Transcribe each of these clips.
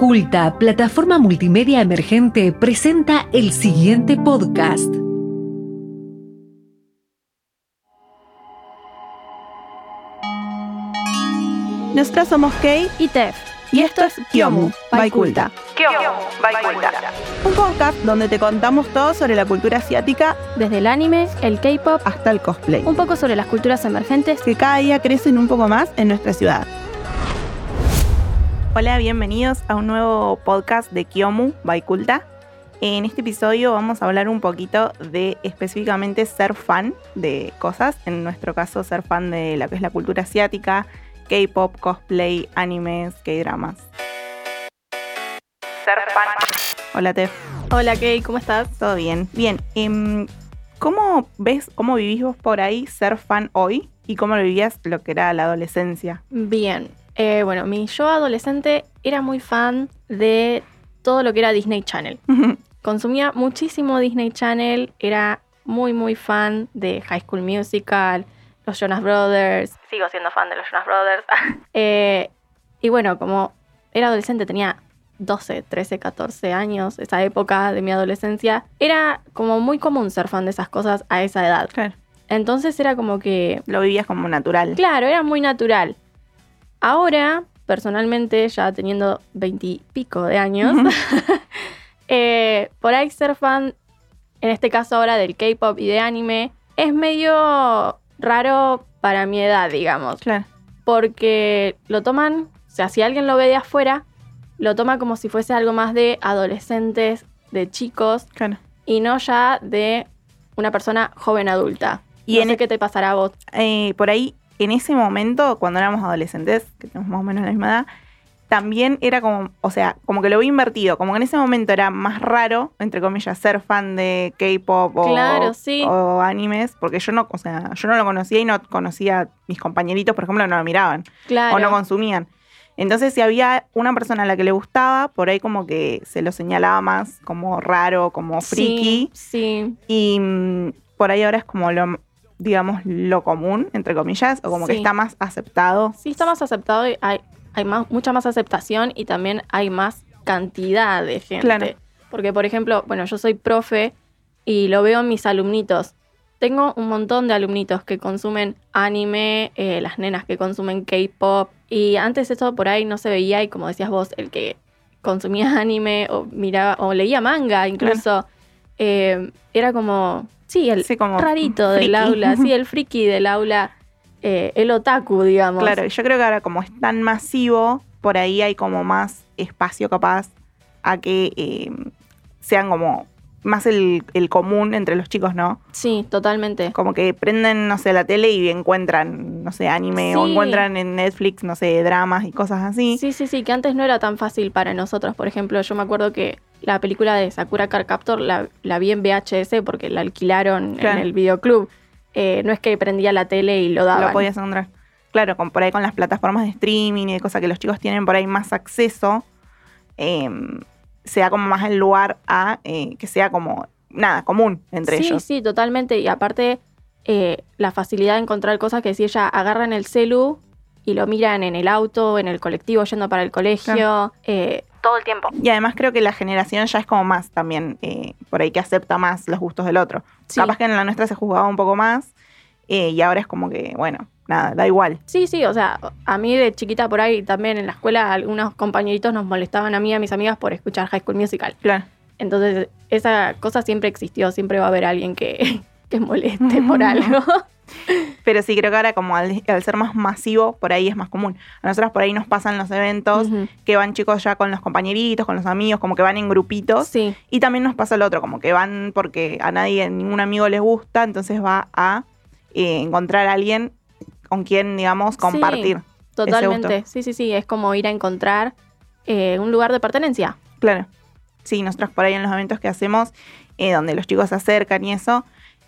Culta, plataforma multimedia emergente, presenta el siguiente podcast. Nosotros somos Kei y Tef. y esto es Kyomu, by Culta. Un podcast donde te contamos todo sobre la cultura asiática Desde el anime, el K-pop, hasta el cosplay, un poco sobre las culturas emergentes. que cada día crecen un poco más en nuestra ciudad. Hola, bienvenidos a un nuevo podcast de Kyomu by Culta. En este episodio vamos a hablar un poquito de específicamente ser fan de cosas, en nuestro caso ser fan de lo que es la cultura asiática, K-pop, cosplay, animes, K-dramas. Ser fan. Hola, Tef. Hola Kay, ¿cómo estás? Todo bien. Bien. em, ¿Cómo ves, cómo vivís vos por ahí ser fan hoy? ¿Y cómo lo vivías lo que era la adolescencia? Bien. Eh, bueno, mi yo adolescente era muy fan de todo lo que era Disney Channel. Consumía muchísimo Disney Channel, era muy muy fan de High School Musical, los Jonas Brothers. Sigo siendo fan de los Jonas Brothers. Eh, y bueno, como era adolescente, tenía 12, 13, 14 años, esa época de mi adolescencia, era como muy común ser fan de esas cosas a esa edad. Claro. Entonces era como que Lo vivías como natural. Claro, era muy natural. Ahora, personalmente, ya teniendo veintipico de años, eh, por ahí ser fan, en este caso ahora del K-pop y de anime, es medio raro para mi edad, digamos. Claro. Porque lo toman, o sea, si alguien lo ve de afuera, lo toma como si fuese algo más de adolescentes, de chicos, Claro. y no ya de una persona joven adulta. Y no en sé e- qué te pasará a vos. Eh, por ahí, en ese momento, cuando éramos adolescentes, que tenemos más o menos la misma edad, también era como, o sea, como que lo vi invertido, como que en ese momento era más raro, entre comillas, ser fan de K-pop o, Claro, sí. o animes, porque yo no, o sea, yo no lo conocía y no conocía, mis compañeritos, por ejemplo, no lo miraban Claro. o no consumían. Entonces, si había una persona a la que le gustaba, por ahí como que se lo señalaba más como raro, como friki. Sí, sí. Y mm, por ahí ahora es como lo, digamos, lo común, entre comillas, o como que está más aceptado. Sí, está más aceptado y hay, hay más, mucha más aceptación y también hay más cantidad de gente. Claro. Porque, por ejemplo, bueno, yo soy profe y lo veo en mis alumnitos. Tengo un montón de alumnitos que consumen anime, eh, las nenas que consumen K-pop. Y antes eso por ahí no se veía y como decías vos, el que consumía anime o miraba o leía manga incluso, eh, era como, sí, el Sí, como rarito del aula, sí, el friki del aula, eh, el otaku, digamos. Claro, yo creo que ahora como es tan masivo, por ahí hay como más espacio capaz a que eh, sean como más el, el común entre los chicos, ¿no? Sí, totalmente. Como que prenden, no sé, la tele y encuentran, no sé, anime o encuentran en Netflix, no sé, dramas y cosas así. Sí, sí, sí, que antes no era tan fácil para nosotros. Por ejemplo, yo me acuerdo que la película de Sakura Card Captor la, la vi en VHS porque la alquilaron Claro. en el videoclub. Eh, no es que prendía la tele y lo daban. lo podías encontrar. Claro, con, por ahí con las plataformas de streaming y de cosas que los chicos tienen por ahí más acceso, eh, sea como más el lugar a eh, que sea como, nada, común entre sí, ellos. sí, totalmente. Y aparte, eh, la facilidad de encontrar cosas que si ella agarran el celu y lo miran en el auto, en el colectivo, yendo para el colegio, eh, todo el tiempo. Y además creo que la generación ya es como más también, eh, por ahí que acepta más los gustos del otro. Sí. Capaz que en la nuestra se juzgaba un poco más eh, y ahora es como que, bueno, nada, da igual. Sí, sí, o sea, a mí de chiquita por ahí también en la escuela algunos compañeritos nos molestaban a mí y a mis amigas por escuchar High School Musical. Claro. Entonces, esa cosa siempre existió, siempre va a haber alguien que, que moleste por algo. Pero sí creo que ahora como al, al ser más masivo, por ahí es más común. A nosotros por ahí nos pasan los eventos que van chicos ya con los compañeritos, con los amigos, como que van en grupitos. Sí, Y también nos pasa el otro, como que van porque a nadie, ningún amigo les gusta, entonces va a eh, encontrar a alguien con quien, digamos, compartir. totalmente. Sí, sí, sí, es como ir a encontrar eh, un lugar de pertenencia. Claro. Sí, nosotros por ahí en los eventos que hacemos, eh, donde los chicos se acercan y eso,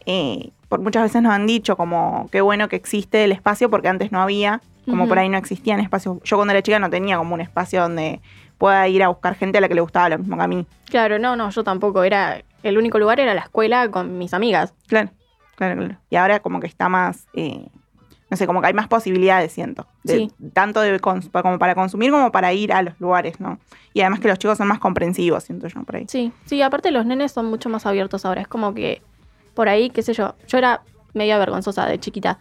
eh, por muchas veces nos han dicho como qué bueno que existe el espacio porque antes no había, como por ahí no existían espacios. Yo cuando era chica no tenía como un espacio donde pueda ir a buscar gente a la que le gustaba lo mismo que a mí. Claro, no, no, yo tampoco. Era el único lugar era la escuela con mis amigas. Claro, claro, claro. Y ahora como que está más, eh, no sé, como que hay más posibilidades, siento. de- Sí. Tanto de como para consumir como para ir a los lugares, ¿no? Y además que los chicos son más comprensivos, siento yo, por ahí. Sí, sí, aparte los nenes son mucho más abiertos ahora. Es como que por ahí, qué sé yo, yo era media vergonzosa de chiquita.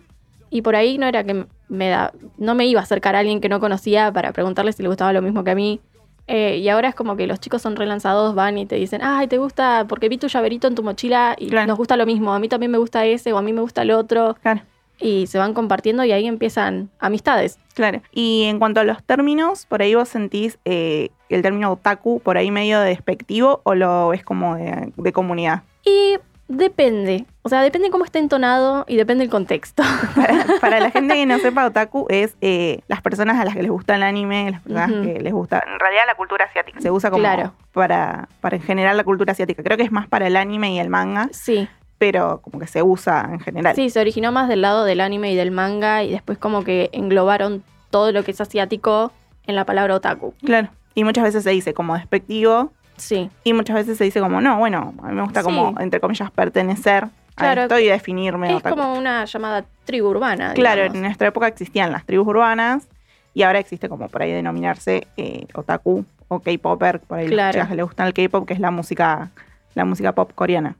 Y por ahí no era que me da, no me iba a acercar a alguien que no conocía para preguntarle si le gustaba lo mismo que a mí. Eh, y ahora es como que los chicos son relanzados, van y te dicen, ay, te gusta, porque vi tu llaverito en tu mochila y Claro. nos gusta lo mismo, a mí también me gusta ese o a mí me gusta el otro. Claro. Y se van compartiendo y ahí empiezan amistades. Claro. Y en cuanto a los términos, por ahí vos sentís eh, el término otaku por ahí medio despectivo o lo ves como de, de comunidad. Y depende, o sea, depende cómo esté entonado y depende el contexto. Para, para la gente que no sepa, otaku es eh, las personas a las que les gusta el anime, las personas que les gusta, en realidad la cultura asiática. Se usa como Claro. para, para en general la cultura asiática. Creo que es más para el anime y el manga, sí. pero como que se usa en general. Sí, se originó más del lado del anime y del manga y después como que englobaron todo lo que es asiático en la palabra otaku. Claro. Y muchas veces se dice como despectivo Sí, y muchas veces se dice como, no, bueno, a mí me gusta como, entre comillas, pertenecer Claro. a esto y definirme es como una llamada tribu urbana. Claro, digamos. en nuestra época existían las tribus urbanas y ahora existe como por ahí denominarse eh, otaku o K-popper, por ahí Claro. las chicas que le gustan el K-pop, que es la música, la música pop coreana.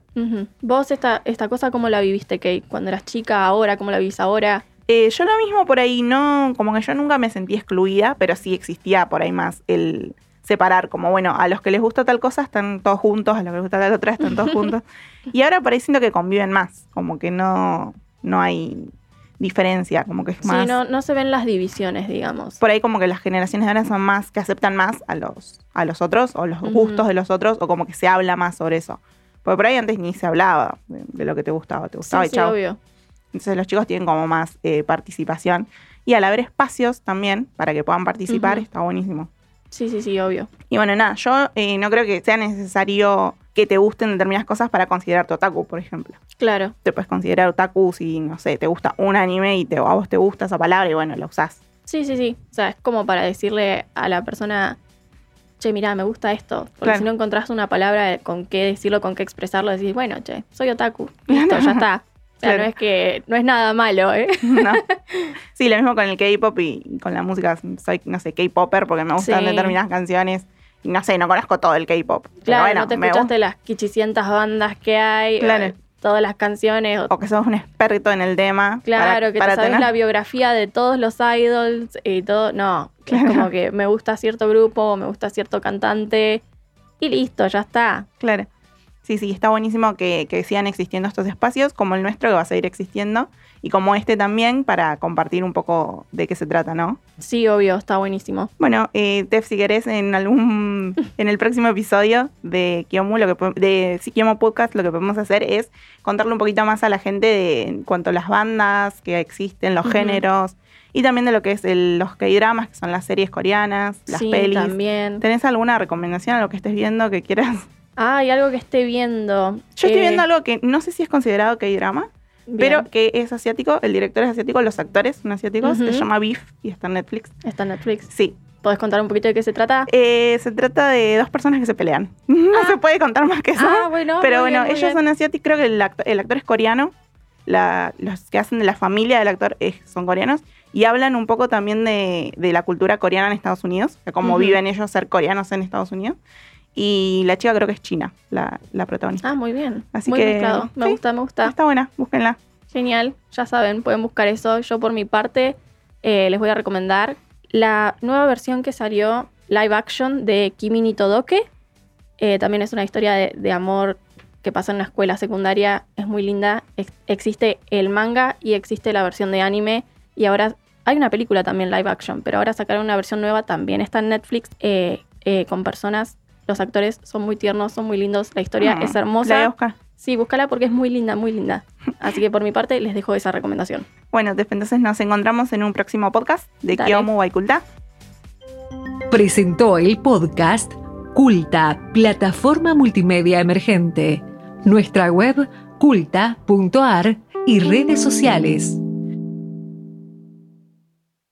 Vos esta, esta cosa, ¿cómo la viviste, Kate? Cuando eras chica, ahora, ¿cómo la vivís ahora? Eh, yo lo mismo por ahí, no, como que yo nunca me sentí excluida, pero sí existía por ahí más el separar, como bueno, a los que les gusta tal cosa están todos juntos, a los que les gusta tal otra están todos juntos. Y ahora por ahí siento que conviven más, como que no, no hay diferencia, como que es más... Sí, no, no se ven las divisiones, digamos. por ahí como que las generaciones de ahora son más que aceptan más a los a los otros o los gustos de los otros o como que se habla más sobre eso. Porque por ahí antes ni se hablaba de, de lo que te gustaba, te gustaba sí, y sí, chao. obvio. Entonces los chicos tienen como más eh, participación y al haber espacios también para que puedan participar está buenísimo. Sí, sí, sí, obvio. Y bueno, nada, yo eh, no creo que sea necesario que te gusten determinadas cosas para considerarte otaku, por ejemplo. Claro. Te puedes considerar otaku si, no sé, te gusta un anime y te, a vos te gusta esa palabra y bueno, la usás. Sí, sí, sí. O sea, es como para decirle a la persona, che, mira, me gusta esto. Porque Claro. si no encontrás una palabra con qué decirlo, con qué expresarlo, decís, bueno, che, soy otaku. Listo, ya está. Claro. no es que no es nada malo, ¿eh? ¿no? Sí, lo mismo con el K-pop y, con la música. Soy, no sé, K-popper porque me gustan Sí. determinadas canciones. Y no sé, no conozco todo el K-pop. Claro, bueno, no te escuchaste las quichicientas bandas que hay, Claro. eh, todas las canciones. o- que sos un experto en el tema. claro, para- que para te sabes tener- la biografía de todos los idols y todo. No, Claro. es como que me gusta cierto grupo, me gusta cierto cantante y listo, ya está. Claro. Sí, sí, está buenísimo que, que sigan existiendo estos espacios, como el nuestro que va a seguir existiendo, y como este también, para compartir un poco de qué se trata, ¿no? Sí, obvio, está buenísimo. Bueno, eh, Tef, si querés, en algún, en el próximo episodio de Kiomu, lo que de sí, Kiomu Podcast, lo que podemos hacer es contarle un poquito más a la gente de en cuanto a las bandas que existen, los géneros, y también de lo que es el- los K-dramas, que son las series coreanas, las sí, pelis. también. ¿Tenés alguna recomendación a lo que estés viendo que quieras? Ah, hay algo que esté viendo. Yo estoy Eh, viendo algo que no sé si es considerado K-drama, pero que es asiático, el director es asiático, los actores son asiáticos, Ujú. se llama Beef y está en Netflix. Está en Netflix. Sí, ¿Podés contar un poquito de qué se trata? Eh, se trata de dos personas que se pelean. No se puede contar más que eso. ah, bueno. pero bueno, bien, ellos son asiáticos, creo que el actor, el actor es coreano. La- los que hacen de la familia del actor es- son coreanos. Y hablan un poco también de, de la cultura coreana en Estados Unidos, de cómo viven ellos ser coreanos en Estados Unidos. Y la chica creo que es china, la, la protagonista. Ah, muy bien. Así muy que, mezclado. Me sí. gusta, me gusta. Está buena, búsquenla. Genial, ya saben, pueden buscar eso. Yo por mi parte eh, les voy a recomendar la nueva versión que salió live action de Kimi ni Todoke. Eh, también es una historia de, de amor que pasa en una escuela secundaria. Es muy linda. Ex- existe el manga y existe la versión de anime. Y ahora hay una película también live action, pero ahora sacaron una versión nueva. También está en Netflix eh, eh, con personas. Los actores son muy tiernos, son muy lindos. La historia Mm, es La voy a hermosa. buscar. Sí, búscala porque es muy linda, muy linda. Así que por mi parte les dejo esa recomendación. Bueno, entonces nos encontramos en un próximo podcast de. Kyomu Baikulta. Presentó el podcast Culta, plataforma multimedia emergente. Nuestra web culta.ar y redes sociales.